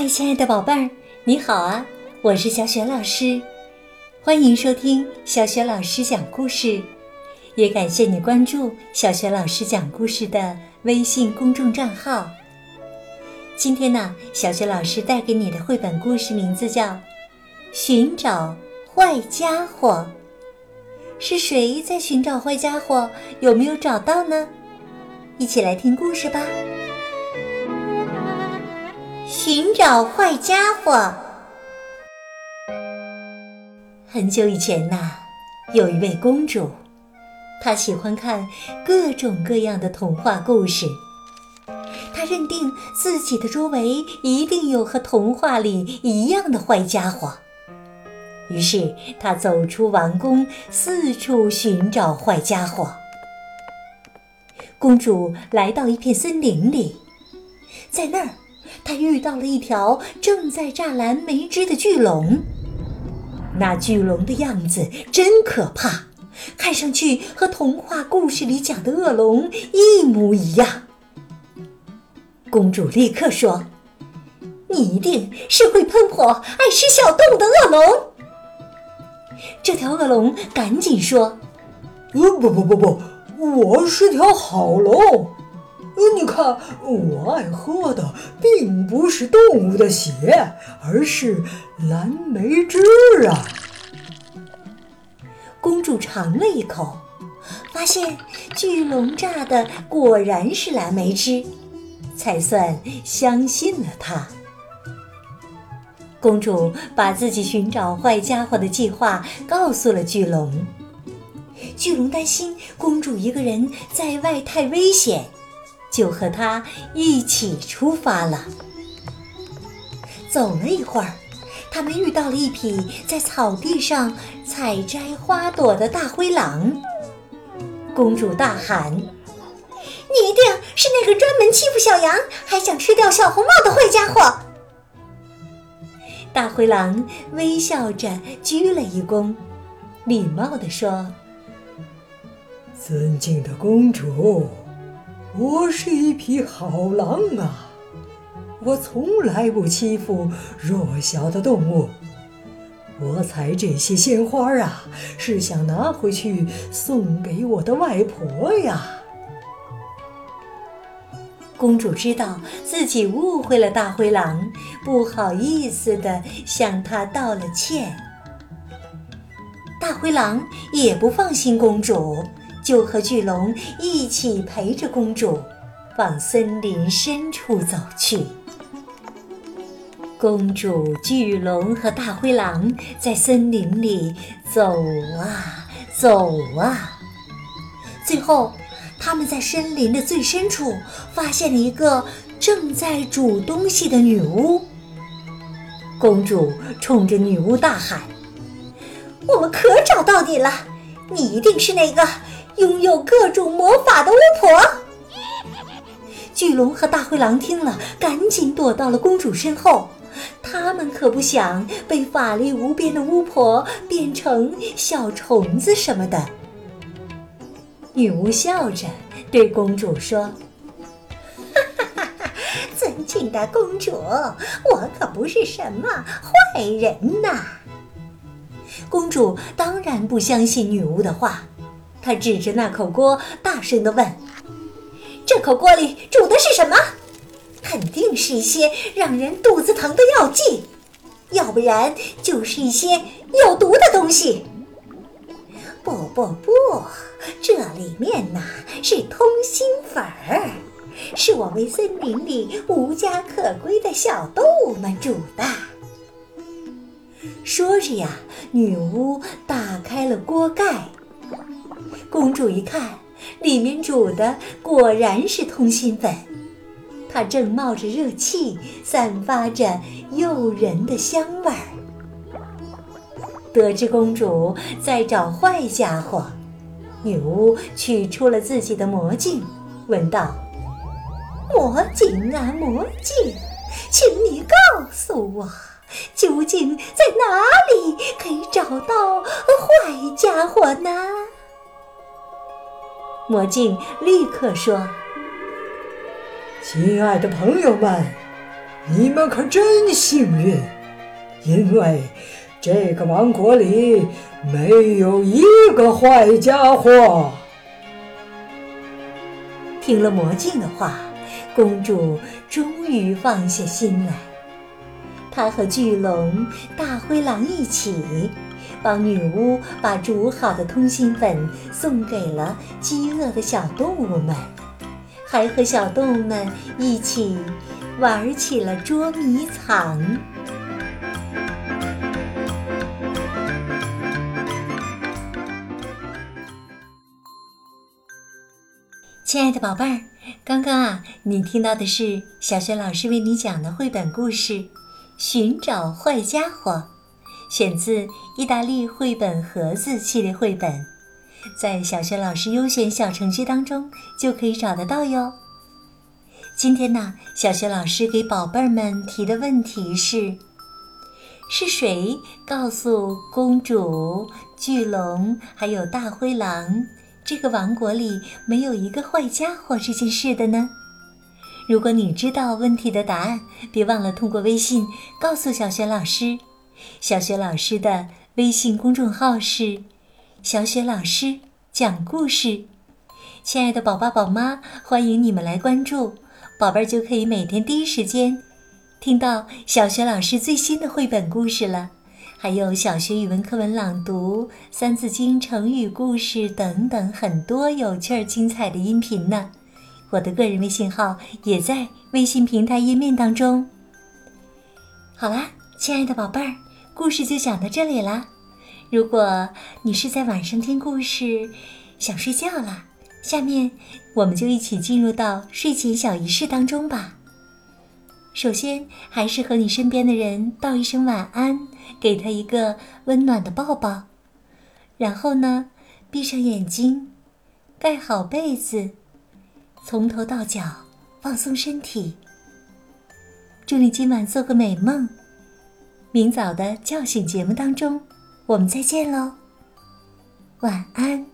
嗨，亲爱的宝贝儿，你好啊！我是小雪老师，欢迎收听小雪老师讲故事，也感谢你关注小雪老师讲故事的微信公众账号。今天呢，小雪老师带给你的绘本故事名字叫《寻找坏家伙》。是谁在寻找坏家伙？有没有找到呢？一起来听故事吧。寻找坏家伙。很久以前呐，有一位公主，她喜欢看各种各样的童话故事。她认定自己的周围一定有和童话里一样的坏家伙，于是她走出王宫，四处寻找坏家伙。公主来到一片森林里，在那儿。他遇到了一条正在栅栏没枝的巨龙，那巨龙的样子真可怕，看上去和童话故事里讲的恶龙一模一样。公主立刻说：“你一定是会喷火、爱吃小动物的恶龙。”这条恶龙赶紧说：“呃，不不不不，我是条好龙。”你看，我爱喝的并不是动物的血，而是蓝莓汁啊！公主尝了一口，发现巨龙榨的果然是蓝莓汁，才算相信了他。公主把自己寻找坏家伙的计划告诉了巨龙。巨龙担心公主一个人在外太危险。就和他一起出发了。走了一会儿，他们遇到了一匹在草地上采摘花朵的大灰狼。公主大喊：“你一定是那个专门欺负小羊，还想吃掉小红帽的坏家伙！”大灰狼微笑着鞠了一躬，礼貌地说：“尊敬的公主。”我是一匹好狼啊！我从来不欺负弱小的动物。我采这些鲜花啊，是想拿回去送给我的外婆呀。公主知道自己误会了大灰狼，不好意思的向他道了歉。大灰狼也不放心公主。就和巨龙一起陪着公主往森林深处走去。公主、巨龙和大灰狼在森林里走啊走啊，最后他们在森林的最深处发现了一个正在煮东西的女巫。公主冲着女巫大喊：“我们可找到你了！你一定是那个……”拥有各种魔法的巫婆，巨龙和大灰狼听了，赶紧躲到了公主身后。他们可不想被法力无边的巫婆变成小虫子什么的。女巫笑着对公主说：“哈哈哈哈尊敬的公主，我可不是什么坏人呐。”公主当然不相信女巫的话。他指着那口锅，大声地问：“这口锅里煮的是什么？肯定是一些让人肚子疼的药剂，要不然就是一些有毒的东西。”“不不不，这里面呐是通心粉儿，是我为森林里无家可归的小动物们煮的。”说着呀，女巫打开了锅盖。公主一看，里面煮的果然是通心粉，它正冒着热气，散发着诱人的香味儿。得知公主在找坏家伙，女巫取出了自己的魔镜，问道：“魔镜啊，魔镜，请你告诉我，究竟在哪里可以找到坏家伙呢？”魔镜立刻说：“亲爱的朋友们，你们可真幸运，因为这个王国里没有一个坏家伙。听了魔镜的话，公主终于放下心来。她和巨龙、大灰狼一起，帮女巫把煮好的通心粉送给了饥饿的小动物们，还和小动物们一起玩起了捉迷藏。亲爱的宝贝儿，刚刚啊，你听到的是小雪老师为你讲的绘本故事《寻找坏家伙》，选自意大利绘本盒子系列绘本，在小学老师优选小程序当中就可以找得到哟。今天呢，小学老师给宝贝儿们提的问题是：是谁告诉公主、巨龙还有大灰狼？这个王国里没有一个坏家伙这件事的呢？如果你知道问题的答案，别忘了通过微信告诉小学老师。小雪老师的微信公众号是“小雪老师讲故事”。亲爱的宝宝宝妈，欢迎你们来关注，宝贝儿就可以每天第一时间听到小雪老师最新的绘本故事了。还有小学语文课文朗读、三字经、成语故事等等很多有趣儿、精彩的音频呢。我的个人微信号也在微信平台页面当中。好啦，亲爱的宝贝儿，故事就讲到这里啦。如果你是在晚上听故事，想睡觉了，下面我们就一起进入到睡前小仪式当中吧。首先，还是和你身边的人道一声晚安，给他一个温暖的抱抱。然后呢，闭上眼睛，盖好被子，从头到脚放松身体。祝你今晚做个美梦。明早的叫醒节目当中，我们再见喽。晚安。